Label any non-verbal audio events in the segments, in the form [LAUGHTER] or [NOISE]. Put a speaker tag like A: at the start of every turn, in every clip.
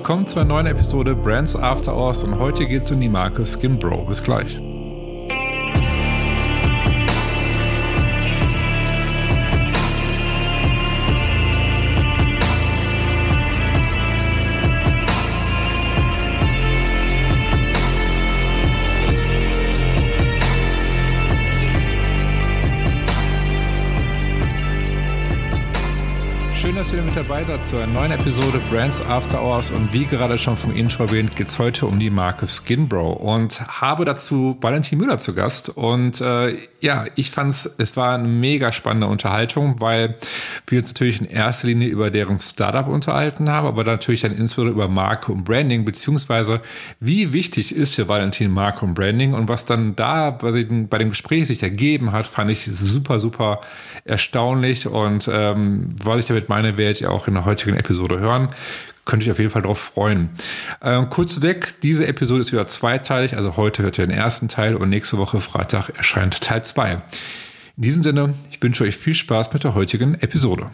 A: Willkommen zu einer neuen Episode Brands After Hours und heute geht es um die Marke Skin Bro. Bis gleich. Zu einer neuen Episode Brands After Hours. Und wie gerade schon vom Intro erwähnt, geht es heute um die Marke Skinbro. Und habe dazu Valentin Müller zu Gast. Und äh, ja, ich fand es, es war eine mega spannende Unterhaltung, weil wir uns natürlich in erster Linie über deren Startup unterhalten haben, aber natürlich dann insbesondere über Marke und Branding, beziehungsweise wie wichtig ist für Valentin Marke und Branding? Und was dann da bei dem, bei dem Gespräch sich ergeben hat, fand ich super, super erstaunlich. Und ähm, was ich damit meine, werdet ihr auch in der heutigen Episode hören. Könnte ich auf jeden Fall darauf freuen. Ähm, kurz weg, diese Episode ist wieder zweiteilig, also heute hört ihr den ersten Teil und nächste Woche Freitag erscheint Teil 2. In diesem Sinne, ich wünsche euch viel Spaß mit der heutigen Episode.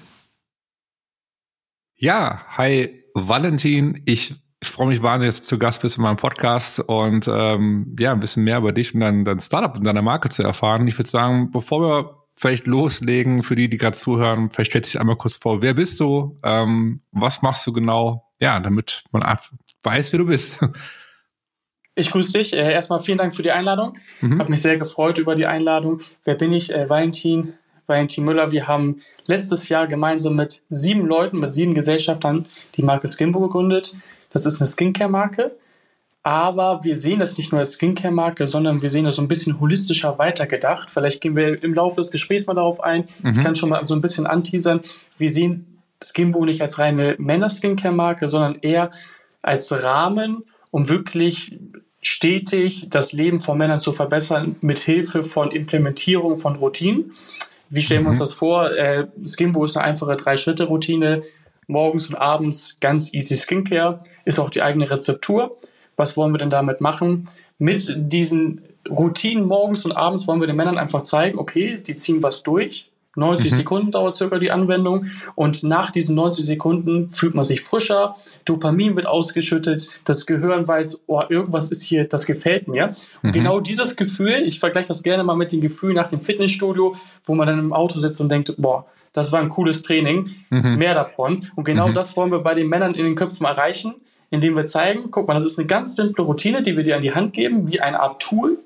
A: Ja, hi Valentin, ich freue mich wahnsinnig, dass du zu Gast bist in meinem Podcast und ähm, ja, ein bisschen mehr über dich und dein, dein Startup und deine Marke zu erfahren. Ich würde sagen, bevor wir vielleicht loslegen für die, die gerade zuhören? Vielleicht stell dich einmal kurz vor, wer bist du? Ähm, was machst du genau? Ja, damit man weiß, wer du bist. [LAUGHS]
B: Ich grüße dich. Äh, erstmal vielen Dank für die Einladung. Mhm. Habe mich sehr gefreut über die Einladung. Wer bin ich? Äh, Valentin, Valentin Müller. Wir haben letztes Jahr gemeinsam mit sieben Leuten, mit sieben Gesellschaftern die Marke Skinbo gegründet. Das ist eine Skincare-Marke. Aber wir sehen das nicht nur als Skincare-Marke, sondern wir sehen das so ein bisschen holistischer weitergedacht. Vielleicht gehen wir im Laufe des Gesprächs mal darauf ein. Mhm. Ich kann schon mal so ein bisschen anteasern. Wir sehen Skimbo nicht als reine Männer-Skincare-Marke, sondern eher als Rahmen, um wirklich stetig das Leben von Männern zu verbessern, mit Hilfe von Implementierung von Routinen. Wie stellen wir uns mhm. das vor? Äh, Skimbo ist eine einfache Drei-Schritte-Routine. Morgens und abends ganz easy Skincare, ist auch die eigene Rezeptur. Was wollen wir denn damit machen? Mit diesen Routinen morgens und abends wollen wir den Männern einfach zeigen, okay, die ziehen was durch. 90 mhm. Sekunden dauert circa die Anwendung und nach diesen 90 Sekunden fühlt man sich frischer, Dopamin wird ausgeschüttet, das Gehirn weiß, oh, irgendwas ist hier, das gefällt mir. Und mhm. genau dieses Gefühl, ich vergleiche das gerne mal mit dem Gefühl nach dem Fitnessstudio, wo man dann im Auto sitzt und denkt, boah, das war ein cooles Training, mhm. mehr davon. Und genau mhm. das wollen wir bei den Männern in den Köpfen erreichen indem wir zeigen, guck mal, das ist eine ganz simple Routine, die wir dir an die Hand geben, wie eine Art Tool.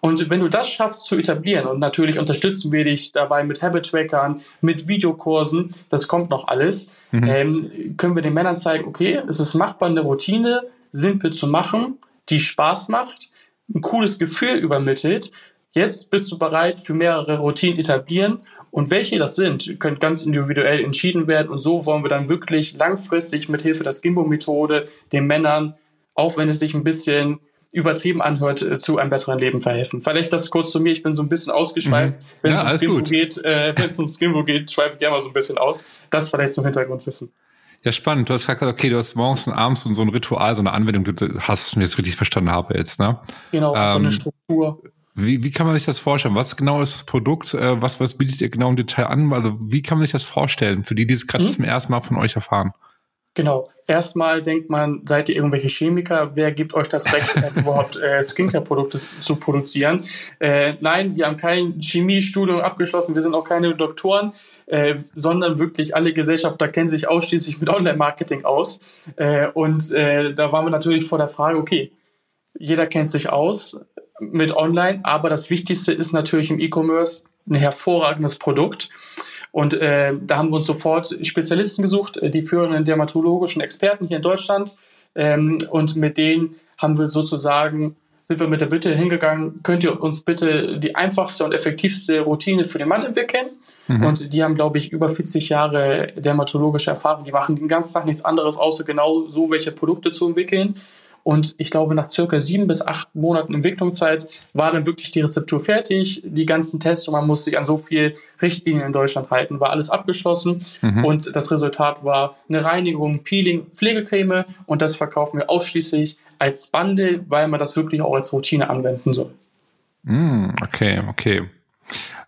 B: Und wenn du das schaffst zu etablieren, und natürlich unterstützen wir dich dabei mit Habit-Trackern, mit Videokursen, das kommt noch alles, mhm. ähm, können wir den Männern zeigen, okay, es ist machbar, eine Routine simpel zu machen, die Spaß macht, ein cooles Gefühl übermittelt. Jetzt bist du bereit für mehrere Routinen etablieren und welche das sind, können ganz individuell entschieden werden. Und so wollen wir dann wirklich langfristig mit Hilfe der Skimbo-Methode den Männern, auch wenn es sich ein bisschen übertrieben anhört, äh, zu einem besseren Leben verhelfen. Vielleicht das kurz zu mir. Ich bin so ein bisschen ausgeschweift. Mhm. Wenn, ja, es um Skimbo geht, äh, wenn es um Skimbo geht, schweife ich gerne mal so ein bisschen aus. Das vielleicht zum Hintergrundwissen.
A: Ja, spannend. Du hast gesagt, okay, du hast morgens und abends und so ein Ritual, so eine Anwendung, du hast, wenn ich es richtig verstanden habe jetzt, ne?
B: Genau, ähm, so eine ähm, Struktur.
A: Wie, wie kann man sich das vorstellen? Was genau ist das Produkt? Äh, was, was bietet ihr genau im Detail an? Also wie kann man sich das vorstellen, für die, die es gerade mhm. zum ersten Mal von euch erfahren?
B: Genau. Erstmal denkt man, seid ihr irgendwelche Chemiker? Wer gibt euch das Recht, [LAUGHS] äh, überhaupt äh, Skincare-Produkte zu produzieren? Äh, nein, wir haben kein Chemiestudium abgeschlossen, wir sind auch keine Doktoren, äh, sondern wirklich alle Gesellschafter kennen sich ausschließlich mit Online-Marketing aus. Äh, und da waren wir natürlich vor der Frage, okay, jeder kennt sich aus mit Online, aber das Wichtigste ist natürlich im E-Commerce ein hervorragendes Produkt. Und äh, da haben wir uns sofort Spezialisten gesucht, äh, die führenden dermatologischen Experten hier in Deutschland. Ähm, und mit denen haben wir sozusagen, sind wir mit der Bitte hingegangen, könnt ihr uns bitte die einfachste und effektivste Routine für den Mann entwickeln? Mhm. Und die haben, glaube ich, über 40 Jahre dermatologische Erfahrung. Die machen den ganzen Tag nichts anderes, außer genau so welche Produkte zu entwickeln. Und ich glaube, nach circa sieben bis acht Monaten Entwicklungszeit war dann wirklich die Rezeptur fertig. Die ganzen Tests und man musste sich an so viel Richtlinien in Deutschland halten, war alles abgeschlossen. Mhm. Und das Resultat war eine Reinigung, Peeling, Pflegecreme. Und das verkaufen wir ausschließlich als Bundle, weil man das wirklich auch als Routine anwenden soll.
A: Mm, okay, okay.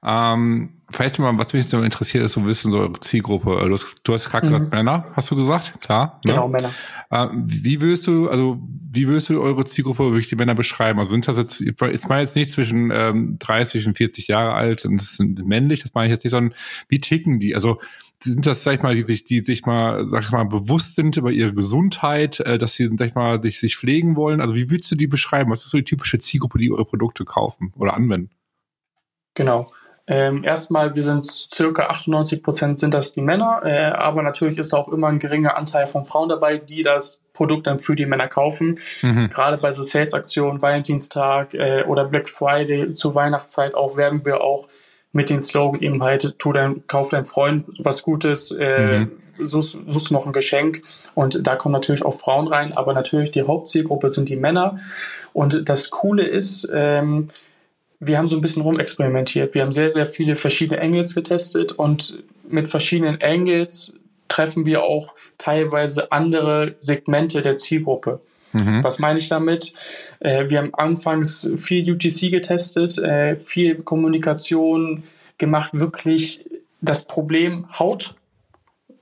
A: Ähm, vielleicht mal, was mich so interessiert, ist so ein bisschen so eure Zielgruppe. Du hast, du hast gerade mhm. gesagt, Männer, hast du gesagt? Klar.
B: Ne? Genau, Männer.
A: Äh, wie würdest du, also wie würdest du eure Zielgruppe wirklich die Männer beschreiben? Also sind das jetzt, jetzt meine jetzt nicht zwischen ähm, 30 und 40 Jahre alt und das sind männlich, das meine ich jetzt nicht, sondern wie ticken die? Also sind das, sag ich mal, die sich, die sich mal, sag ich mal, bewusst sind über ihre Gesundheit, äh, dass sie, sag ich mal, sich, sich pflegen wollen? Also wie würdest du die beschreiben? Was ist so die typische Zielgruppe, die eure Produkte kaufen oder anwenden?
B: Genau. Ähm, erstmal, wir sind circa 98 Prozent sind das die Männer, äh, aber natürlich ist auch immer ein geringer Anteil von Frauen dabei, die das Produkt dann für die Männer kaufen. Mhm. Gerade bei so Sales-Aktionen, Valentinstag äh, oder Black Friday zur Weihnachtszeit auch werden wir auch mit den Slogan eben halt, tu dein, kauf dein Freund was Gutes, äh, mhm. suchst, suchst noch ein Geschenk. Und da kommen natürlich auch Frauen rein, aber natürlich die Hauptzielgruppe sind die Männer. Und das Coole ist, ähm, wir haben so ein bisschen rumexperimentiert. Wir haben sehr, sehr viele verschiedene Angles getestet und mit verschiedenen Angles treffen wir auch teilweise andere Segmente der Zielgruppe. Mhm. Was meine ich damit? Äh, wir haben anfangs viel UTC getestet, äh, viel Kommunikation gemacht, wirklich das Problem Haut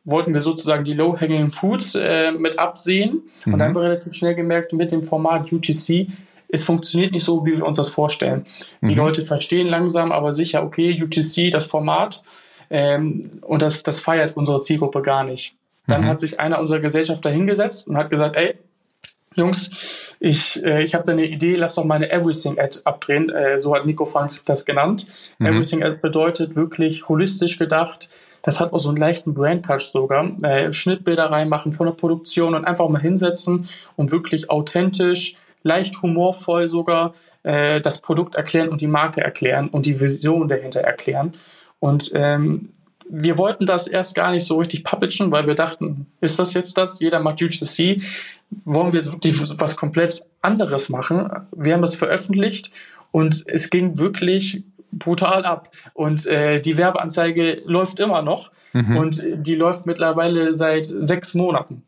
B: wollten wir sozusagen die Low-Hanging Foods äh, mit absehen mhm. und dann haben wir relativ schnell gemerkt, mit dem Format UTC es funktioniert nicht so, wie wir uns das vorstellen. Mhm. Die Leute verstehen langsam, aber sicher, okay, UTC, das Format, ähm, und das, das feiert unsere Zielgruppe gar nicht. Dann mhm. hat sich einer unserer Gesellschafter hingesetzt und hat gesagt, ey, Jungs, ich, äh, ich habe da eine Idee, lass doch mal eine Everything-Ad abdrehen. Äh, so hat Nico Frank das genannt. Mhm. Everything-Ad bedeutet wirklich holistisch gedacht. Das hat auch so einen leichten Brand-Touch sogar. Äh, Schnittbilder reinmachen von der Produktion und einfach mal hinsetzen und wirklich authentisch leicht humorvoll sogar äh, das Produkt erklären und die Marke erklären und die Vision dahinter erklären. Und ähm, wir wollten das erst gar nicht so richtig publishen, weil wir dachten, ist das jetzt das? Jeder macht UGC. Wollen wir jetzt wirklich was komplett anderes machen? Wir haben das veröffentlicht und es ging wirklich brutal ab. Und äh, die Werbeanzeige läuft immer noch mhm. und die läuft mittlerweile seit sechs Monaten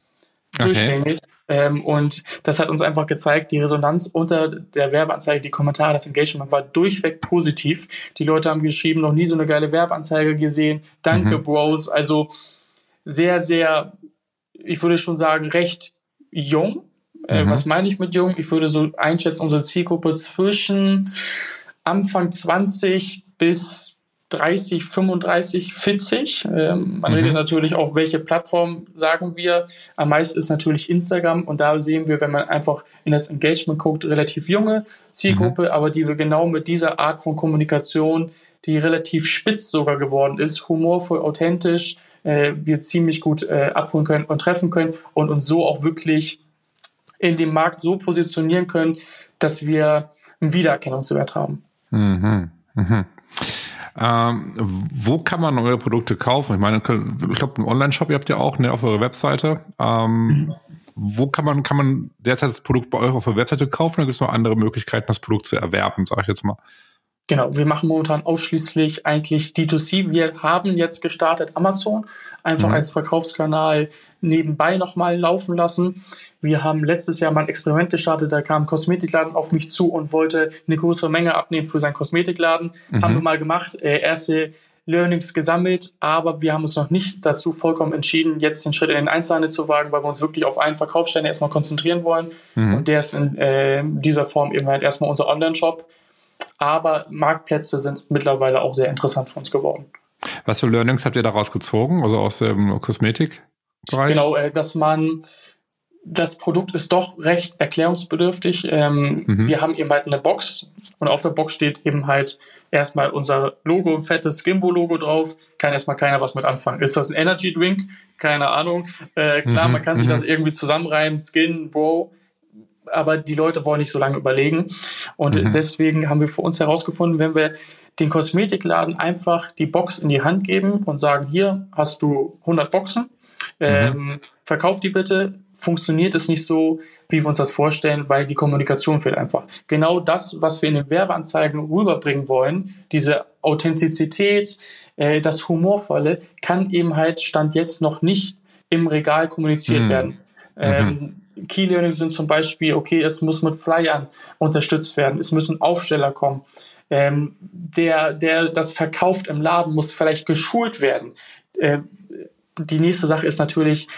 B: durchgängig. Ähm, und das hat uns einfach gezeigt, die Resonanz unter der Werbeanzeige, die Kommentare, das Engagement war durchweg positiv. Die Leute haben geschrieben, noch nie so eine geile Werbeanzeige gesehen. Danke, mhm. Bros. Also sehr, sehr, ich würde schon sagen, recht jung. Äh, mhm. Was meine ich mit jung? Ich würde so einschätzen, unsere Zielgruppe zwischen Anfang 20 bis 30, 35, 40. Ähm, man mhm. redet natürlich auch, welche Plattform sagen wir. Am meisten ist natürlich Instagram und da sehen wir, wenn man einfach in das Engagement guckt, relativ junge Zielgruppe, mhm. aber die wir genau mit dieser Art von Kommunikation, die relativ spitz sogar geworden ist, humorvoll, authentisch, äh, wir ziemlich gut äh, abholen können und treffen können und uns so auch wirklich in dem Markt so positionieren können, dass wir einen Wiedererkennungswert haben.
A: Mhm. Mhm. Ähm, wo kann man eure Produkte kaufen? Ich meine, ich glaube, im Online-Shop, ihr habt ja auch ne, auf eurer Webseite. Ähm. Wo kann man, kann man derzeit das Produkt bei euch auf der Webseite kaufen? Oder gibt es noch andere Möglichkeiten, das Produkt zu erwerben, sage ich jetzt mal?
B: Genau, wir machen momentan ausschließlich eigentlich D2C. Wir haben jetzt gestartet Amazon, einfach mhm. als Verkaufskanal nebenbei nochmal laufen lassen. Wir haben letztes Jahr mal ein Experiment gestartet, da kam ein Kosmetikladen auf mich zu und wollte eine größere Menge abnehmen für seinen Kosmetikladen. Mhm. Haben wir mal gemacht, äh, erste Learnings gesammelt, aber wir haben uns noch nicht dazu vollkommen entschieden, jetzt den Schritt in den Einzelhandel zu wagen, weil wir uns wirklich auf einen Verkaufsstellen erstmal konzentrieren wollen. Mhm. Und der ist in äh, dieser Form eben halt erstmal unser Online-Shop aber Marktplätze sind mittlerweile auch sehr interessant für uns geworden.
A: Was für Learnings habt ihr daraus gezogen, also aus dem Kosmetikbereich?
B: Genau, äh, dass man das Produkt ist doch recht erklärungsbedürftig. Ähm, mhm. Wir haben eben halt eine Box und auf der Box steht eben halt erstmal unser Logo, ein fettes Skimbo-Logo drauf. Kann erstmal keiner was mit anfangen. Ist das ein Energy Drink? Keine Ahnung. Äh, klar, mhm. man kann sich mhm. das irgendwie zusammenreimen. Skin, Bro, aber die Leute wollen nicht so lange überlegen. Und mhm. deswegen haben wir für uns herausgefunden, wenn wir den Kosmetikladen einfach die Box in die Hand geben und sagen, hier hast du 100 Boxen, ähm, mhm. verkauf die bitte, funktioniert es nicht so, wie wir uns das vorstellen, weil die Kommunikation fehlt einfach. Genau das, was wir in den Werbeanzeigen rüberbringen wollen, diese Authentizität, äh, das Humorvolle, kann eben halt Stand jetzt noch nicht im Regal kommuniziert mhm. werden. Ähm, mhm. Key Learning sind zum Beispiel, okay, es muss mit Flyern unterstützt werden, es müssen Aufsteller kommen. Ähm, der, der das verkauft im Laden, muss vielleicht geschult werden. Äh, die nächste Sache ist natürlich,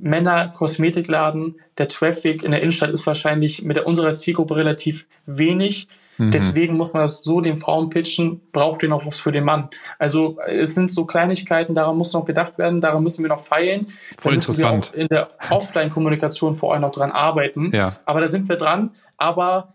B: Männer Kosmetikladen, der Traffic in der Innenstadt ist wahrscheinlich mit unserer Zielgruppe relativ wenig. Mhm. Deswegen muss man das so den Frauen pitchen, braucht ihr noch was für den Mann. Also es sind so Kleinigkeiten, daran muss noch gedacht werden, daran müssen wir noch feilen.
A: Voll interessant.
B: in der Offline-Kommunikation vor allem noch dran arbeiten.
A: Ja.
B: Aber da sind wir dran. Aber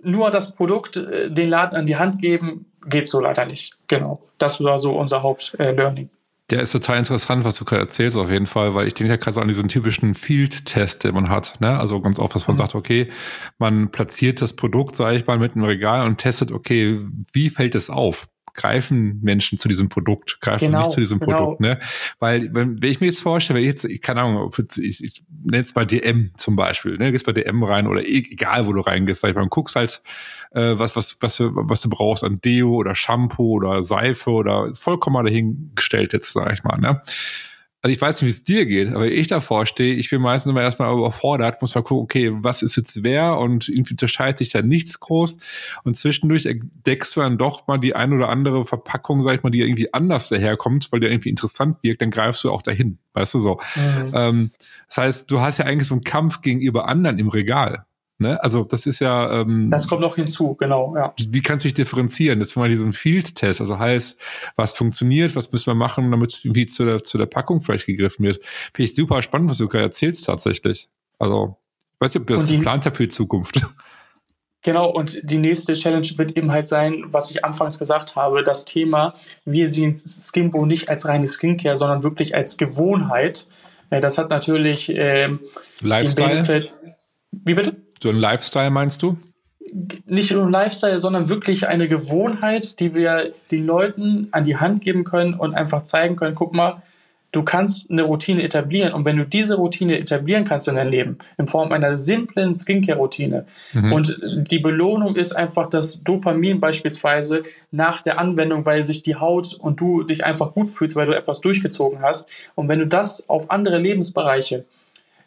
B: nur das Produkt äh, den Laden an die Hand geben, geht so leider nicht. Genau. Das war so unser Hauptlearning. Äh,
A: der ist total interessant, was du gerade erzählst, auf jeden Fall, weil ich denke ja gerade an diesen typischen Field-Test, den man hat. Ne? Also ganz oft, dass man mhm. sagt, okay, man platziert das Produkt, sage ich mal, mit einem Regal und testet, okay, wie fällt es auf? Greifen Menschen zu diesem Produkt, greifen genau, nicht zu diesem genau. Produkt, ne? Weil, wenn, wenn ich mir jetzt vorstelle, wenn ich jetzt, ich keine Ahnung, ich, ich nenne jetzt mal DM zum Beispiel, ne? Gehst bei DM rein oder e, egal, wo du reingehst, sag ich mal, und guckst halt, äh, was, was, was, du, was du brauchst an Deo oder Shampoo oder Seife oder vollkommen dahingestellt jetzt, sag ich mal, ne? Also ich weiß nicht, wie es dir geht, aber ich davor stehe, ich bin meistens immer erstmal überfordert, muss mal gucken, okay, was ist jetzt wer und irgendwie unterscheidet sich da nichts groß und zwischendurch entdeckst du dann doch mal die ein oder andere Verpackung, sag ich mal, die irgendwie anders daherkommt, weil die irgendwie interessant wirkt, dann greifst du auch dahin, weißt du so. Mhm. Ähm, das heißt, du hast ja eigentlich so einen Kampf gegenüber anderen im Regal. Ne? Also das ist ja. Ähm,
B: das kommt noch hinzu, genau. Ja.
A: Wie kannst du dich differenzieren? Das ist mal diesen Field-Test, also heißt, was funktioniert, was müssen wir machen, damit es irgendwie zu der, zu der Packung vielleicht gegriffen wird. Finde ich super spannend, was du gerade erzählst tatsächlich. Also, ich weiß nicht, ob du das geplant hast für die Zukunft. [LAUGHS]
B: Genau, und die nächste Challenge wird eben halt sein, was ich anfangs gesagt habe, das Thema, wir sehen Skinbo nicht als reine Skincare, sondern wirklich als Gewohnheit. Äh, das hat natürlich ähm,
A: Lifestyle. Den Benefit.
B: Wie bitte?
A: So ein Lifestyle meinst du?
B: Nicht nur ein Lifestyle, sondern wirklich eine Gewohnheit, die wir den Leuten an die Hand geben können und einfach zeigen können, guck mal, du kannst eine Routine etablieren und wenn du diese Routine etablieren kannst in deinem Leben, in Form einer simplen Skincare-Routine mhm. und die Belohnung ist einfach das Dopamin beispielsweise nach der Anwendung, weil sich die Haut und du dich einfach gut fühlst, weil du etwas durchgezogen hast und wenn du das auf andere Lebensbereiche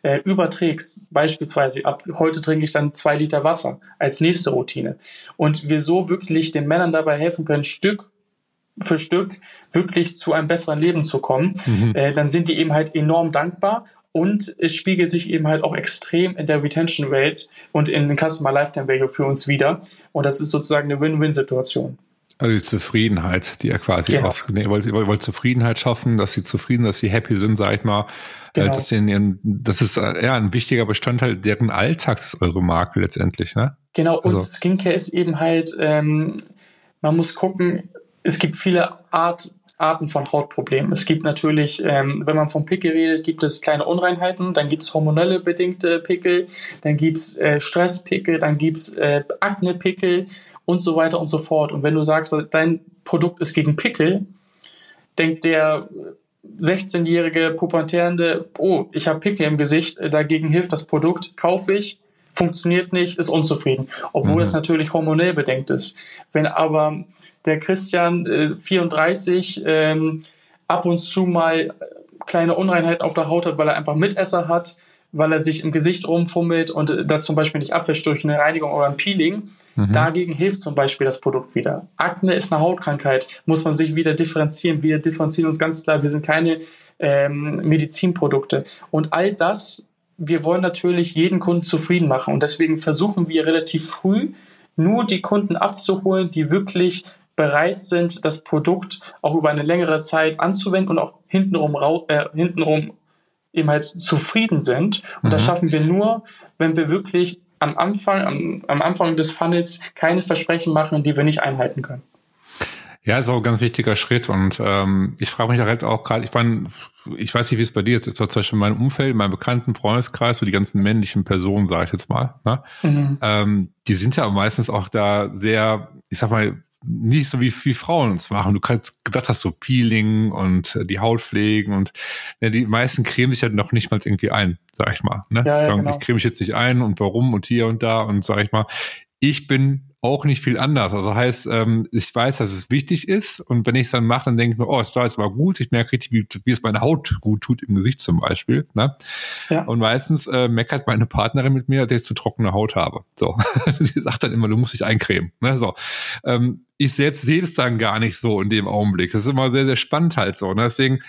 B: äh, überträgst, beispielsweise ab heute trinke ich dann zwei Liter Wasser als nächste Routine und wir so wirklich den Männern dabei helfen können, Stück für Stück wirklich zu einem besseren Leben zu kommen, mhm. äh, dann sind die eben halt enorm dankbar und es spiegelt sich eben halt auch extrem in der Retention Rate und in den Customer Lifetime Value für uns wieder und das ist sozusagen eine Win-Win-Situation.
A: Also die Zufriedenheit, die er quasi genau. aus, nee, ihr wollt, ihr wollt Zufriedenheit schaffen, dass sie zufrieden, dass sie happy sind, sag ich mal. Äh, genau. dass sie in ihren, das ist äh, ja ein wichtiger Bestandteil deren Alltags ist eure Marke letztendlich, ne?
B: Genau, und also. Skincare ist eben halt, ähm, man muss gucken, es gibt viele Art, Arten von Hautproblemen. Es gibt natürlich, ähm, wenn man vom Pickel redet, gibt es kleine Unreinheiten, dann gibt es hormonelle bedingte Pickel, dann gibt es äh, Stresspickel, dann gibt es äh, Akne-Pickel und so weiter und so fort. Und wenn du sagst, dein Produkt ist gegen Pickel, denkt der 16-jährige Pubertärende, oh, ich habe Pickel im Gesicht, äh, dagegen hilft das Produkt, kaufe ich, funktioniert nicht, ist unzufrieden. Obwohl mhm. es natürlich hormonell bedenkt ist. Wenn aber der Christian äh, 34 ähm, ab und zu mal kleine Unreinheiten auf der Haut hat, weil er einfach Mitesser hat, weil er sich im Gesicht rumfummelt und das zum Beispiel nicht abwäscht durch eine Reinigung oder ein Peeling. Mhm. Dagegen hilft zum Beispiel das Produkt wieder. Akne ist eine Hautkrankheit, muss man sich wieder differenzieren. Wir differenzieren uns ganz klar, wir sind keine ähm, Medizinprodukte. Und all das, wir wollen natürlich jeden Kunden zufrieden machen und deswegen versuchen wir relativ früh nur die Kunden abzuholen, die wirklich bereit sind, das Produkt auch über eine längere Zeit anzuwenden und auch hintenrum, äh, hintenrum eben halt zufrieden sind. Und mhm. das schaffen wir nur, wenn wir wirklich am Anfang, am, am Anfang des Funnels keine Versprechen machen, die wir nicht einhalten können.
A: Ja, ist auch ein ganz wichtiger Schritt. Und ähm, ich frage mich da halt auch gerade, ich meine, ich weiß nicht, wie es bei dir jetzt ist, aber zum Beispiel in meinem Umfeld, in meinem bekannten Freundeskreis, so die ganzen männlichen Personen, sage ich jetzt mal, ne? Mhm. Ähm, die sind ja meistens auch da sehr, ich sag mal, nicht so wie, wie Frauen es machen. Du kannst gedacht hast, so Peeling und äh, die Haut pflegen und ja, die meisten cremen sich ja noch nicht mal irgendwie ein, sag ich mal. Ne? Ja, ja, Sagen, genau. ich creme mich jetzt nicht ein und warum und hier und da und sag ich mal, ich bin auch nicht viel anders. Also heißt, ähm, ich weiß, dass es wichtig ist und wenn ich es dann mache, dann denke ich mir, oh, es war jetzt aber gut. Ich merke richtig, wie, wie es meine Haut gut tut im Gesicht zum Beispiel. Ne? Ja. Und meistens äh, meckert meine Partnerin mit mir, dass ich zu trockene Haut habe. So, [LAUGHS] die sagt dann immer, du musst dich eincremen. Ne? So, ähm, ich selbst sehe es dann gar nicht so in dem Augenblick. Das ist immer sehr, sehr spannend halt so. Ne? Deswegen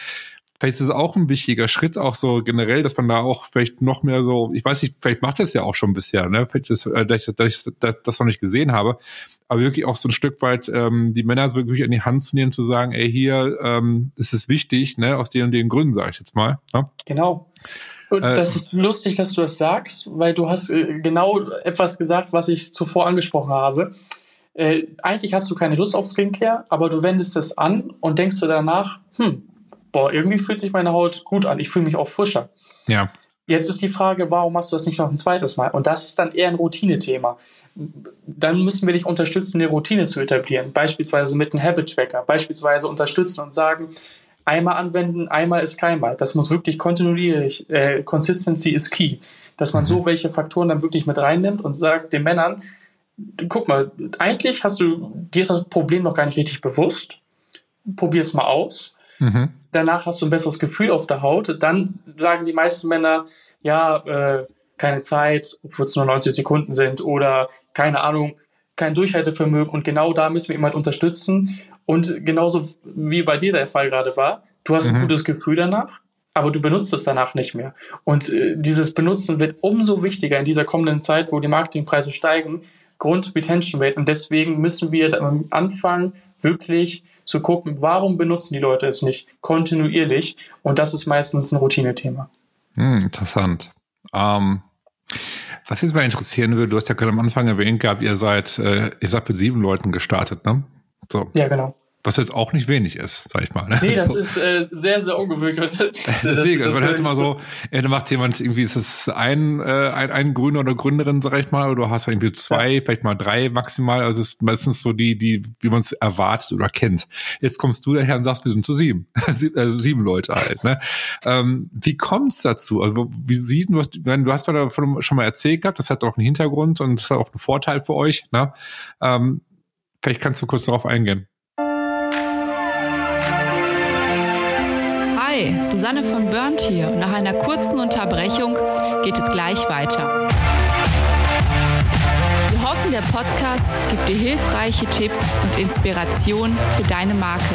A: vielleicht ist es auch ein wichtiger Schritt, auch so generell, dass man da auch vielleicht noch mehr so, ich weiß nicht, vielleicht macht das ja auch schon bisher, ne? Vielleicht ist, äh, dass, ich, dass ich das noch nicht gesehen habe, aber wirklich auch so ein Stück weit ähm, die Männer wirklich an die Hand zu nehmen, zu sagen, ey, hier ähm, ist es wichtig, ne, aus den und den Gründen, sage ich jetzt mal. Ne?
B: Genau. Und äh, das ist lustig, dass du das sagst, weil du hast äh, genau etwas gesagt, was ich zuvor angesprochen habe. Äh, eigentlich hast du keine Lust auf Skincare, aber du wendest es an und denkst du danach, hm, boah, irgendwie fühlt sich meine Haut gut an, ich fühle mich auch frischer.
A: Ja.
B: Jetzt ist die Frage, warum machst du das nicht noch ein zweites Mal? Und das ist dann eher ein Routine-Thema. Dann müssen wir dich unterstützen, eine Routine zu etablieren. Beispielsweise mit einem Habit-Tracker. Beispielsweise unterstützen und sagen, einmal anwenden, einmal ist keinmal. Das muss wirklich kontinuierlich, äh, Consistency is key. Dass man mhm. so welche Faktoren dann wirklich mit reinnimmt und sagt den Männern, guck mal, eigentlich hast du, dir ist das Problem noch gar nicht richtig bewusst. Probier es mal aus Mhm. Danach hast du ein besseres Gefühl auf der Haut. Dann sagen die meisten Männer, ja, äh, keine Zeit, obwohl es nur 90 Sekunden sind oder keine Ahnung, kein Durchhaltevermögen. Und genau da müssen wir jemand unterstützen. Und genauso wie bei dir der Fall gerade war, du hast mhm. ein gutes Gefühl danach, aber du benutzt es danach nicht mehr. Und äh, dieses Benutzen wird umso wichtiger in dieser kommenden Zeit, wo die Marketingpreise steigen, Grund Retention Rate. Und deswegen müssen wir am Anfang wirklich zu gucken, warum benutzen die Leute es nicht kontinuierlich. Und das ist meistens ein Routinethema.
A: Hm, interessant. Ähm, was jetzt mal interessieren würde, du hast ja gerade am Anfang erwähnt gehabt, ihr seid, äh, ihr seid mit sieben Leuten gestartet, ne?
B: So. Ja, genau.
A: Was jetzt auch nicht wenig ist, sag ich mal.
B: Ne? Nee, das so. ist äh, sehr, sehr ungewöhnlich. [LAUGHS]
A: Deswegen, das, das man hört immer so, ja, da macht jemand irgendwie, ist es ein, äh, ein, ein Gründer oder Gründerin, sag ich mal, oder du hast irgendwie zwei, ja. vielleicht mal drei maximal. Also es ist meistens so die, die, wie man es erwartet oder kennt. Jetzt kommst du daher und sagst, wir sind zu sieben. [LAUGHS] also sieben Leute halt. Ne? Ähm, wie kommt es dazu? Also wie sieht du hast, du hast davon schon mal erzählt gehabt, das hat auch einen Hintergrund und das hat auch einen Vorteil für euch. Ne? Ähm, vielleicht kannst du kurz darauf eingehen.
C: Susanne von Burnt hier nach einer kurzen Unterbrechung geht es gleich weiter. Wir hoffen, der Podcast gibt dir hilfreiche Tipps und Inspiration für deine Marke.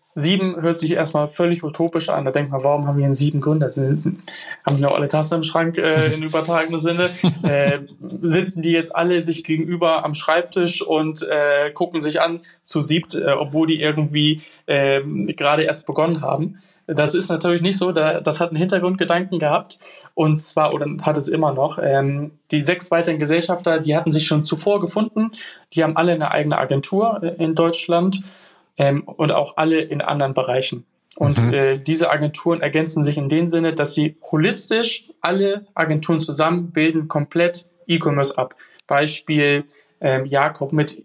B: Sieben hört sich erstmal völlig utopisch an. Da denkt man, warum haben wir einen sieben Gründer? Haben die noch alle Tassen im Schrank äh, [LAUGHS] in übertragenem Sinne? Äh, sitzen die jetzt alle sich gegenüber am Schreibtisch und äh, gucken sich an zu siebt, äh, obwohl die irgendwie äh, gerade erst begonnen haben? Das ist natürlich nicht so. das hat einen Hintergrundgedanken gehabt. Und zwar, oder hat es immer noch, ähm, die sechs weiteren Gesellschafter, die hatten sich schon zuvor gefunden. Die haben alle eine eigene Agentur äh, in Deutschland ähm, und auch alle in anderen Bereichen. Und mhm. äh, diese Agenturen ergänzen sich in dem Sinne, dass sie holistisch alle Agenturen zusammen bilden komplett E-Commerce ab. Beispiel ähm, Jakob mit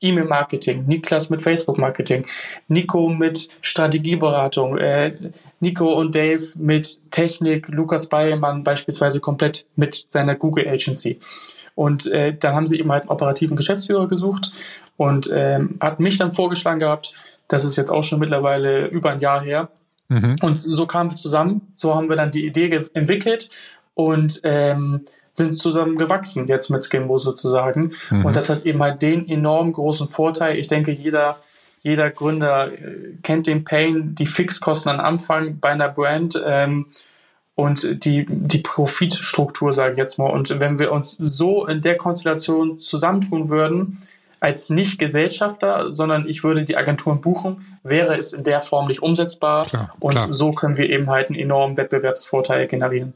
B: E-Mail-Marketing, Niklas mit Facebook-Marketing, Nico mit Strategieberatung, äh, Nico und Dave mit Technik, Lukas Bayermann beispielsweise komplett mit seiner Google Agency. Und äh, dann haben sie eben halt einen operativen Geschäftsführer gesucht und ähm, hat mich dann vorgeschlagen gehabt, das ist jetzt auch schon mittlerweile über ein Jahr her. Mhm. Und so kamen wir zusammen, so haben wir dann die Idee entwickelt und ähm, sind zusammen gewachsen jetzt mit Skimbo sozusagen. Mhm. Und das hat eben halt den enorm großen Vorteil. Ich denke, jeder, jeder Gründer äh, kennt den Pain, die Fixkosten am Anfang bei einer Brand ähm, und die, die Profitstruktur, sage ich jetzt mal. Und wenn wir uns so in der Konstellation zusammentun würden, als nicht Gesellschafter, sondern ich würde die Agenturen buchen, wäre es in der Form nicht umsetzbar. Klar, und klar. so können wir eben halt einen enormen Wettbewerbsvorteil generieren.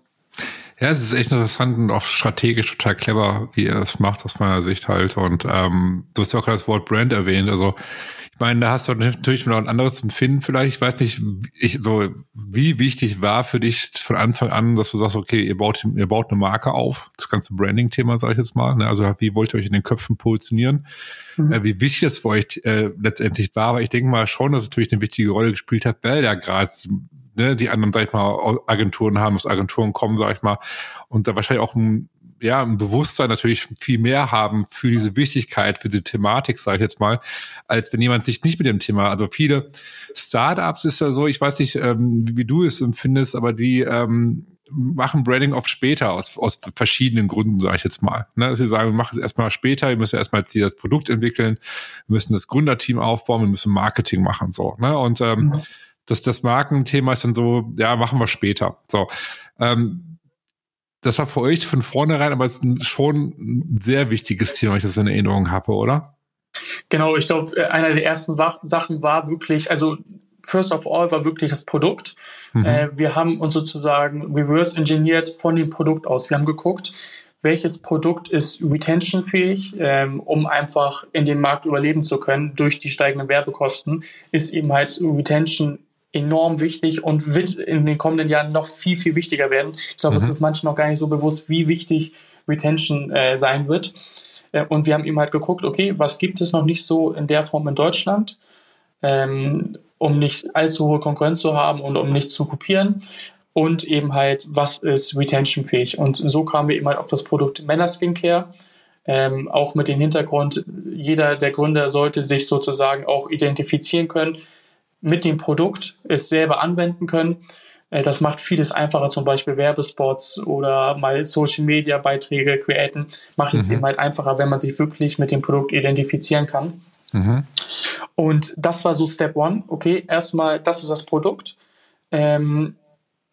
A: Ja, es ist echt interessant und auch strategisch total clever, wie er es macht, aus meiner Sicht halt. Und ähm, du hast ja auch gerade das Wort Brand erwähnt. Also ich meine, da hast du natürlich noch ein anderes Empfinden vielleicht. Ich weiß nicht, ich, so, wie wichtig war für dich von Anfang an, dass du sagst, okay, ihr baut, ihr baut eine Marke auf, das ganze Branding-Thema, sage ich jetzt mal. Ne? Also wie wollt ihr euch in den Köpfen positionieren? Mhm. Äh, wie wichtig es für euch äh, letztendlich war. Aber ich denke mal schon, dass es natürlich eine wichtige Rolle gespielt hat, weil ja gerade ne, die anderen, sag ich mal, Agenturen haben, aus Agenturen kommen, sag ich mal, und da wahrscheinlich auch ein, ja, ein Bewusstsein natürlich viel mehr haben für diese Wichtigkeit, für diese Thematik, sage ich jetzt mal, als wenn jemand sich nicht mit dem Thema, also viele Startups ist ja so, ich weiß nicht, ähm, wie du es empfindest, aber die ähm, machen Branding oft später aus, aus verschiedenen Gründen, sage ich jetzt mal. Ne, dass sie sagen, wir machen es erstmal später, wir müssen erstmal jetzt das Produkt entwickeln, wir müssen das Gründerteam aufbauen, wir müssen Marketing machen, so. Ne? Und ähm, mhm das, das Markenthema ist dann so, ja, machen wir später. So. Ähm, das war für euch von vornherein, aber es ist schon ein sehr wichtiges Thema, wenn ich das in Erinnerung habe, oder?
B: Genau, ich glaube, äh, einer der ersten Sachen war wirklich, also first of all war wirklich das Produkt. Mhm. Äh, wir haben uns sozusagen reverse engineert von dem Produkt aus. Wir haben geguckt, welches Produkt ist retentionfähig, ähm, um einfach in dem Markt überleben zu können durch die steigenden Werbekosten, ist eben halt Retention enorm wichtig und wird in den kommenden Jahren noch viel, viel wichtiger werden. Ich glaube, mhm. es ist manchen noch gar nicht so bewusst, wie wichtig Retention äh, sein wird. Äh, und wir haben eben halt geguckt, okay, was gibt es noch nicht so in der Form in Deutschland, ähm, um nicht allzu hohe Konkurrenz zu haben und um nicht zu kopieren. Und eben halt, was ist retentionfähig? Und so kamen wir eben halt auf das Produkt Männer Skincare. Ähm, auch mit dem Hintergrund, jeder der Gründer sollte sich sozusagen auch identifizieren können mit dem Produkt es selber anwenden können. Äh, das macht vieles einfacher, zum Beispiel Werbespots oder mal Social Media Beiträge createn. Macht mhm. es eben halt einfacher, wenn man sich wirklich mit dem Produkt identifizieren kann. Mhm. Und das war so Step One. Okay, erstmal, das ist das Produkt. Ähm,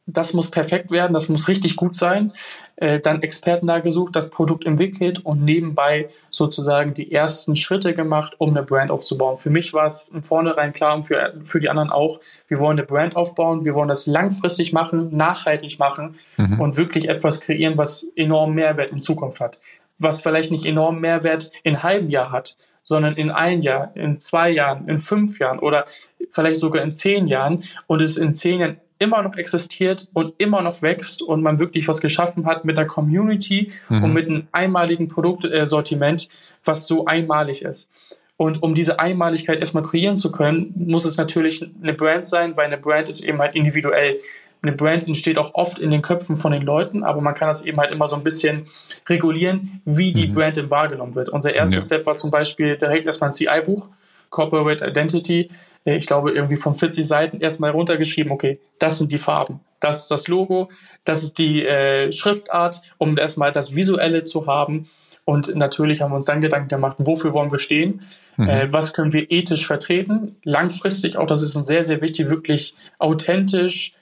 B: das muss perfekt werden, das muss richtig gut sein. Äh, dann Experten da gesucht, das Produkt entwickelt und nebenbei sozusagen die ersten Schritte gemacht, um eine Brand aufzubauen. Für mich war es von vornherein klar und für, für die anderen auch, wir wollen eine Brand aufbauen, wir wollen das langfristig machen, nachhaltig machen mhm. und wirklich etwas kreieren, was enorm Mehrwert in Zukunft hat. Was vielleicht nicht enorm Mehrwert in einem halben Jahr hat, sondern in ein Jahr, in zwei Jahren, in fünf Jahren oder vielleicht sogar in zehn Jahren und es in zehn Jahren immer noch existiert und immer noch wächst und man wirklich was geschaffen hat mit der Community mhm. und mit einem einmaligen Produktsortiment, was so einmalig ist. Und um diese Einmaligkeit erstmal kreieren zu können, muss es natürlich eine Brand sein, weil eine Brand ist eben halt individuell. Eine Brand entsteht auch oft in den Köpfen von den Leuten, aber man kann das eben halt immer so ein bisschen regulieren, wie die mhm. Brand denn wahrgenommen wird. Unser erster ja. Step war zum Beispiel direkt erstmal ein CI-Buch, Corporate Identity ich glaube, irgendwie von 40 Seiten erstmal runtergeschrieben, okay, das sind die Farben, das ist das Logo, das ist die äh, Schriftart, um erstmal das Visuelle zu haben. Und natürlich haben wir uns dann Gedanken gemacht, wofür wollen wir stehen, mhm. äh, was können wir ethisch vertreten, langfristig auch, das ist uns sehr, sehr wichtig, wirklich authentisch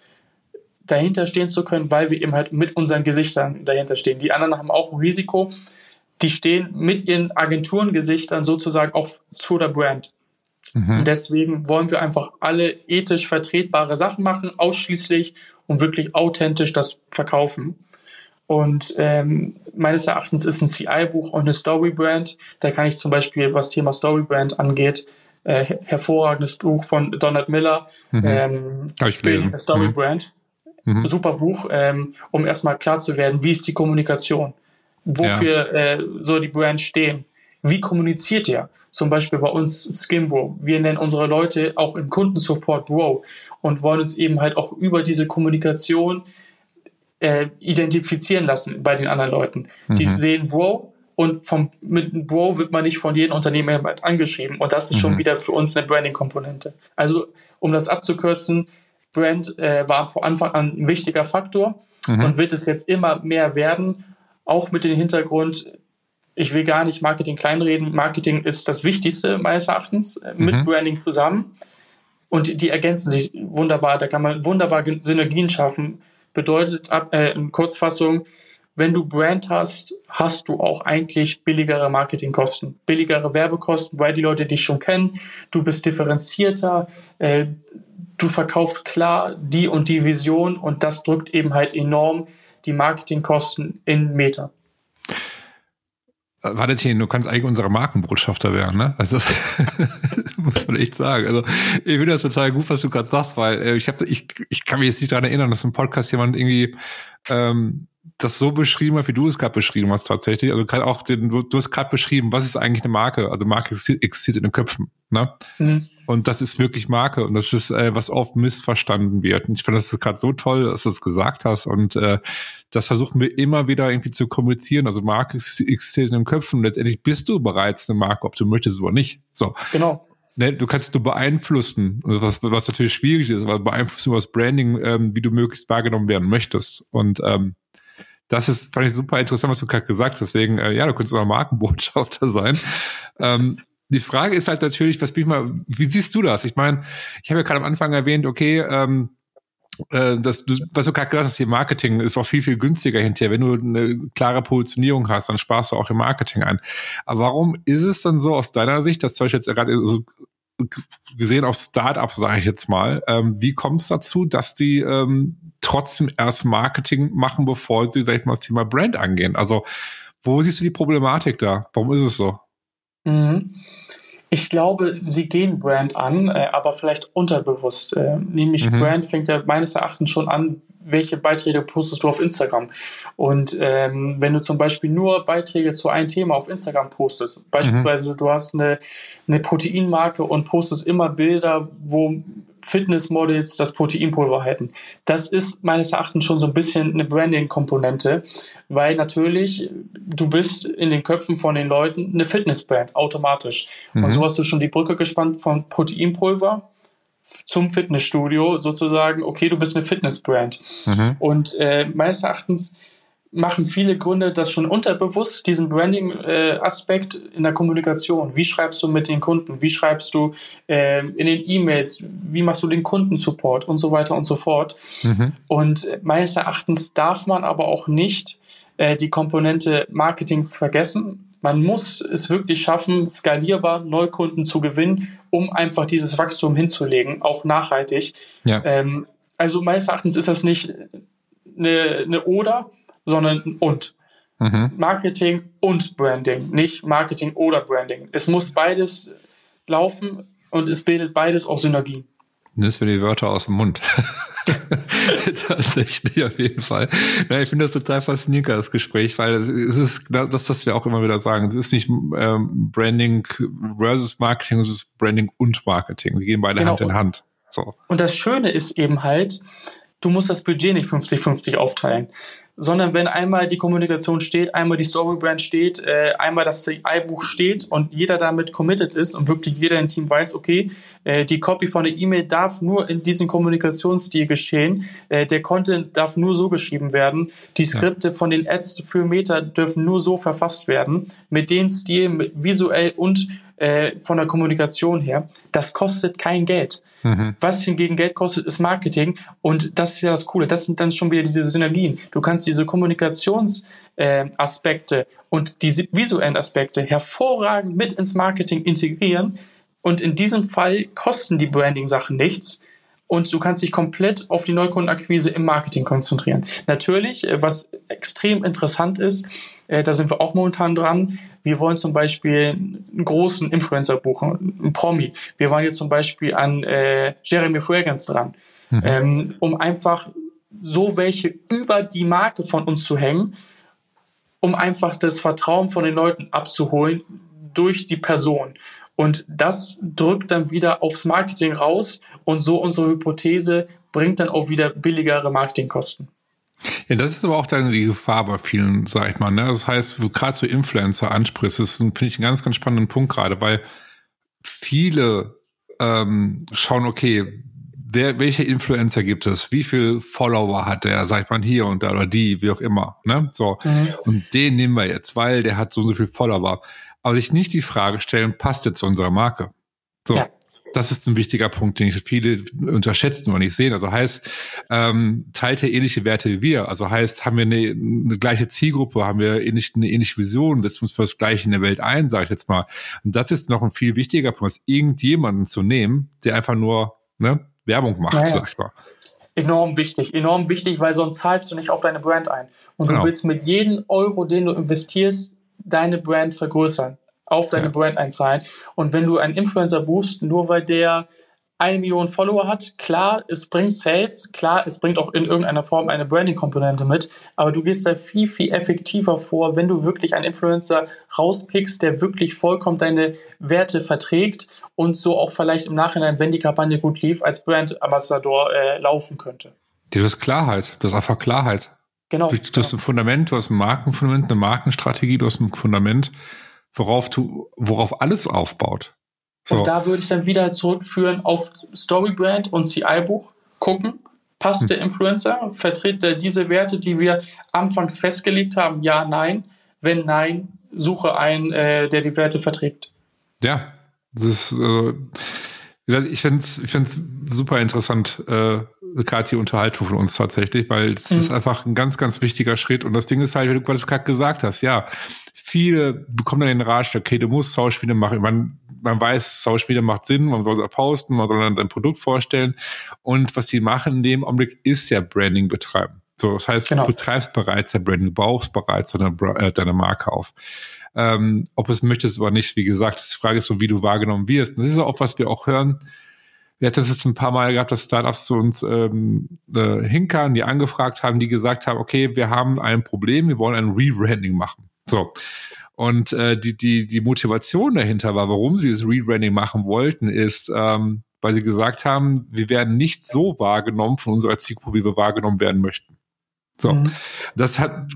B: dahinter stehen zu können, weil wir eben halt mit unseren Gesichtern dahinter stehen. Die anderen haben auch ein Risiko, die stehen mit ihren Agenturengesichtern sozusagen auch zu der Brand. Mhm. Und deswegen wollen wir einfach alle ethisch vertretbare Sachen machen, ausschließlich und wirklich authentisch das verkaufen. Und ähm, meines Erachtens ist ein CI-Buch und eine Story-Brand. Da kann ich zum Beispiel, was Thema Story-Brand angeht, äh, hervorragendes Buch von Donald Miller. Mhm. Ähm,
A: Habe ich gelesen.
B: Story-Brand. Mhm. mhm. Super Buch, ähm, um erstmal klar zu werden, wie ist die Kommunikation? Wofür ja. äh, soll die Brand stehen? Wie kommuniziert ihr? Zum Beispiel bei uns Skinbro. Wir nennen unsere Leute auch im Kundensupport Bro und wollen uns eben halt auch über diese Kommunikation äh, identifizieren lassen bei den anderen Leuten. Mhm. Die sehen Bro und vom, mit Bro wird man nicht von jedem Unternehmen angeschrieben. Und das ist mhm. schon wieder für uns eine Branding-Komponente. Also, um das abzukürzen, Brand äh, war von Anfang an ein wichtiger Faktor mhm. und wird es jetzt immer mehr werden, auch mit dem Hintergrund, ich will gar nicht Marketing kleinreden. Marketing ist das Wichtigste meines Erachtens äh, mit mhm. Branding zusammen. Und die ergänzen sich wunderbar. Da kann man wunderbar Synergien schaffen. Bedeutet, äh, in Kurzfassung, wenn du Brand hast, hast du auch eigentlich billigere Marketingkosten, billigere Werbekosten, weil die Leute dich schon kennen. Du bist differenzierter, äh, du verkaufst klar die und die Vision und das drückt eben halt enorm die Marketingkosten in Meter.
A: Valentin, du kannst eigentlich unsere Markenbotschafter werden, ne? Also [LAUGHS] muss man echt sagen. Also ich finde das total gut, was du gerade sagst, weil äh, ich habe, ich, ich kann mich jetzt nicht daran erinnern, dass im Podcast jemand irgendwie ähm, das so beschrieben hat, wie du es gerade beschrieben hast tatsächlich. Also gerade auch den, du, du hast gerade beschrieben, was ist eigentlich eine Marke? Also Marke existiert in den Köpfen. Ne? Mhm. Und das ist wirklich Marke und das ist, äh, was oft missverstanden wird. Und ich finde das ist gerade so toll, dass du es gesagt hast. Und äh, das versuchen wir immer wieder irgendwie zu kommunizieren. Also Marke existiert in den Köpfen und letztendlich bist du bereits eine Marke, ob du möchtest oder nicht. So.
B: Genau.
A: Ne, du kannst du beeinflussen, was, was natürlich schwierig ist, aber beeinflussen über das Branding, ähm, wie du möglichst wahrgenommen werden möchtest. Und ähm, das ist, fand ich super interessant, was du gerade gesagt hast. Deswegen, äh, ja, du könntest auch Markenbotschafter [LAUGHS] sein. Ähm, die Frage ist halt natürlich, was bin ich mal, wie siehst du das? Ich meine, ich habe ja gerade am Anfang erwähnt, okay, ähm, äh, das, du, was du gerade gesagt hast, hier Marketing ist auch viel, viel günstiger hinterher. Wenn du eine klare Positionierung hast, dann sparst du auch im Marketing ein. Aber warum ist es dann so aus deiner Sicht, dass zum Beispiel jetzt gerade so gesehen auf Startups, sage ich jetzt mal, ähm, wie kommt es dazu, dass die ähm, trotzdem erst Marketing machen, bevor sie, sag ich mal, das Thema Brand angehen? Also, wo siehst du die Problematik da? Warum ist es so?
B: Mhm. Ich glaube, sie gehen Brand an, äh, aber vielleicht unterbewusst. Äh, nämlich mhm. Brand fängt ja meines Erachtens schon an, welche Beiträge postest du auf Instagram. Und ähm, wenn du zum Beispiel nur Beiträge zu einem Thema auf Instagram postest, beispielsweise mhm. du hast eine, eine Proteinmarke und postest immer Bilder, wo Fitnessmodels das Proteinpulver halten. Das ist meines Erachtens schon so ein bisschen eine Branding-Komponente, weil natürlich du bist in den Köpfen von den Leuten eine Fitnessbrand automatisch. Mhm. Und so hast du schon die Brücke gespannt von Proteinpulver zum Fitnessstudio sozusagen, okay, du bist eine Fitnessbrand. Mhm. Und äh, meines Erachtens machen viele Gründe das schon unterbewusst, diesen Branding-Aspekt äh, in der Kommunikation. Wie schreibst du mit den Kunden? Wie schreibst du äh, in den E-Mails? Wie machst du den Kundensupport und so weiter und so fort? Mhm. Und meines Erachtens darf man aber auch nicht äh, die Komponente Marketing vergessen. Man muss es wirklich schaffen, skalierbar Neukunden zu gewinnen, um einfach dieses Wachstum hinzulegen, auch nachhaltig. Ja. Ähm, also meines Erachtens ist das nicht eine, eine Oder, sondern ein und. Mhm. Marketing und Branding, nicht Marketing oder Branding. Es muss beides laufen und es bildet beides auch Synergien.
A: Nimmst mir die Wörter aus dem Mund. [LAUGHS] [LAUGHS] Tatsächlich, auf jeden Fall. Ja, ich finde das total faszinierend, das Gespräch, weil es ist das, was wir auch immer wieder sagen. Es ist nicht ähm, Branding versus Marketing, es ist Branding und Marketing. Die gehen beide genau. Hand in Hand. So.
B: Und das Schöne ist eben halt, du musst das Budget nicht 50-50 aufteilen sondern wenn einmal die Kommunikation steht, einmal die Storybrand steht, äh, einmal das CI-Buch steht und jeder damit committed ist und wirklich jeder im Team weiß, okay, äh, die Copy von der E-Mail darf nur in diesem Kommunikationsstil geschehen, äh, der Content darf nur so geschrieben werden, die Skripte ja. von den Ads für Meta dürfen nur so verfasst werden, mit den Stil, visuell und äh, von der Kommunikation her. Das kostet kein Geld. Mhm. Was hingegen Geld kostet, ist Marketing. Und das ist ja das Coole. Das sind dann schon wieder diese Synergien. Du kannst diese Kommunikationsaspekte äh, und diese visuellen Aspekte hervorragend mit ins Marketing integrieren. Und in diesem Fall kosten die Branding-Sachen nichts und du kannst dich komplett auf die Neukundenakquise im Marketing konzentrieren. Natürlich, äh, was extrem interessant ist, äh, da sind wir auch momentan dran. Wir wollen zum Beispiel einen großen Influencer buchen, einen Promi. Wir waren jetzt zum Beispiel an äh, Jeremy Fragrance dran, mhm. ähm, um einfach so welche über die Marke von uns zu hängen, um einfach das Vertrauen von den Leuten abzuholen durch die Person. Und das drückt dann wieder aufs Marketing raus und so unsere Hypothese bringt dann auch wieder billigere Marketingkosten.
A: Ja, das ist aber auch dann die Gefahr bei vielen, sag ich mal. Ne? Das heißt, du gerade so Influencer ansprichst, das finde ich einen ganz, ganz spannenden Punkt gerade, weil viele ähm, schauen, okay, wer, welche Influencer gibt es? Wie viel Follower hat der, sagt man hier und da oder die, wie auch immer. Ne? So. Mhm. Und den nehmen wir jetzt, weil der hat so und so viel Follower. Aber sich nicht die Frage stellen, passt jetzt zu unserer Marke? So. Ja das ist ein wichtiger Punkt, den viele unterschätzen oder nicht sehen. Also heißt, ähm, teilt er ähnliche Werte wie wir. Also heißt, haben wir eine, eine gleiche Zielgruppe, haben wir ähnlich, eine ähnliche Vision, setzen uns für das Gleiche in der Welt ein, sage ich jetzt mal. Und das ist noch ein viel wichtiger Punkt, als irgendjemanden zu nehmen, der einfach nur ne, Werbung macht, naja. sag ich mal.
B: Enorm wichtig, enorm wichtig, weil sonst zahlst du nicht auf deine Brand ein. Und genau. du willst mit jedem Euro, den du investierst, deine Brand vergrößern auf deine ja. Brand einzahlen. Und wenn du einen Influencer buchst, nur weil der eine Million Follower hat, klar, es bringt Sales, klar, es bringt auch in irgendeiner Form eine Branding-Komponente mit, aber du gehst da viel, viel effektiver vor, wenn du wirklich einen Influencer rauspickst, der wirklich vollkommen deine Werte verträgt und so auch vielleicht im Nachhinein, wenn die Kampagne gut lief, als Brand-Ambassador äh, laufen könnte.
A: Du hast Klarheit, du hast einfach Klarheit. Genau. Du, du hast ein Fundament, du hast ein Markenfundament, eine Markenstrategie, du hast ein Fundament worauf du, worauf alles aufbaut.
B: So. Und da würde ich dann wieder zurückführen auf Storybrand und CI-Buch gucken. Passt hm. der Influencer? Vertritt er diese Werte, die wir anfangs festgelegt haben? Ja, nein. Wenn nein, suche einen, äh, der die Werte verträgt.
A: Ja, das ist, äh, ich finde es ich find's super interessant, äh, gerade die Unterhaltung von uns tatsächlich, weil es mhm. ist einfach ein ganz, ganz wichtiger Schritt. Und das Ding ist halt, wie du gerade gesagt hast, ja, viele bekommen dann den Ratschlag, okay, du musst Schauspiele machen. Man, man weiß, Schauspiele macht Sinn, man soll es posten, man soll dann sein Produkt vorstellen. Und was sie machen in dem Augenblick ist ja Branding betreiben. So, das heißt, genau. du betreibst bereits ja Branding, baust bereits deine, äh, deine Marke auf. Ähm, ob es möchtest oder nicht, wie gesagt, die Frage ist so, wie du wahrgenommen wirst. Und das ist auch, was wir auch hören. Wir hatten es ein paar Mal gehabt, dass Startups zu uns ähm, äh, hinkern, die angefragt haben, die gesagt haben, okay, wir haben ein Problem, wir wollen ein Rebranding machen. So. Und äh, die, die, die Motivation dahinter war, warum sie das Rebranding machen wollten, ist, ähm, weil sie gesagt haben, wir werden nicht so wahrgenommen von unserer Zielgruppe, wie wir wahrgenommen werden möchten. So. Mhm. Das hat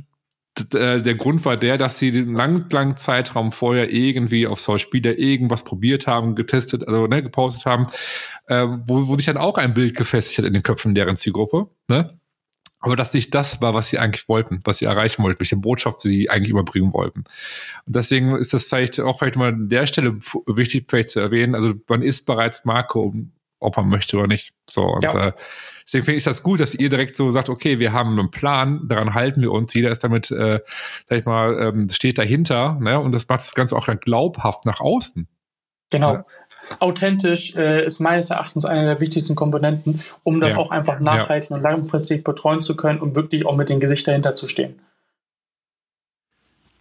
A: der Grund war der, dass sie den langen, langen Zeitraum vorher irgendwie auf Social Media irgendwas probiert haben, getestet, also ne, gepostet haben, äh, wo, wo sich dann auch ein Bild gefestigt hat in den Köpfen deren Zielgruppe. Ne? aber dass nicht das war, was sie eigentlich wollten, was sie erreichen wollten, welche Botschaft sie eigentlich überbringen wollten. Und deswegen ist das vielleicht auch vielleicht mal an der Stelle wichtig vielleicht zu erwähnen. Also man ist bereits Marke, ob man möchte oder nicht. So und ja. äh, deswegen finde ich das gut, dass ihr direkt so sagt, okay, wir haben einen Plan, daran halten wir uns. Jeder ist damit, äh, sag ich mal, ähm, steht dahinter, ne? Und das macht das Ganze auch dann glaubhaft nach außen.
B: Genau. Ja authentisch äh, ist meines Erachtens eine der wichtigsten Komponenten, um das ja. auch einfach nachhaltig ja. und langfristig betreuen zu können und wirklich auch mit dem Gesicht dahinter zu stehen.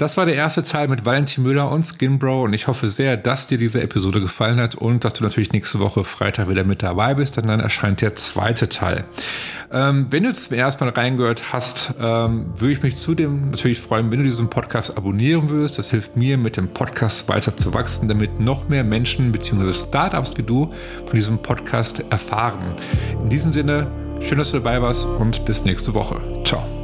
A: Das war der erste Teil mit Valentin Müller und Skinbro und ich hoffe sehr, dass dir diese Episode gefallen hat und dass du natürlich nächste Woche Freitag wieder mit dabei bist, denn dann erscheint der zweite Teil. Ähm, wenn du zum ersten Mal reingehört hast, ähm, würde ich mich zudem natürlich freuen, wenn du diesen Podcast abonnieren würdest. Das hilft mir, mit dem Podcast weiter zu wachsen, damit noch mehr Menschen bzw. Startups wie du von diesem Podcast erfahren. In diesem Sinne, schön, dass du dabei warst und bis nächste Woche. Ciao.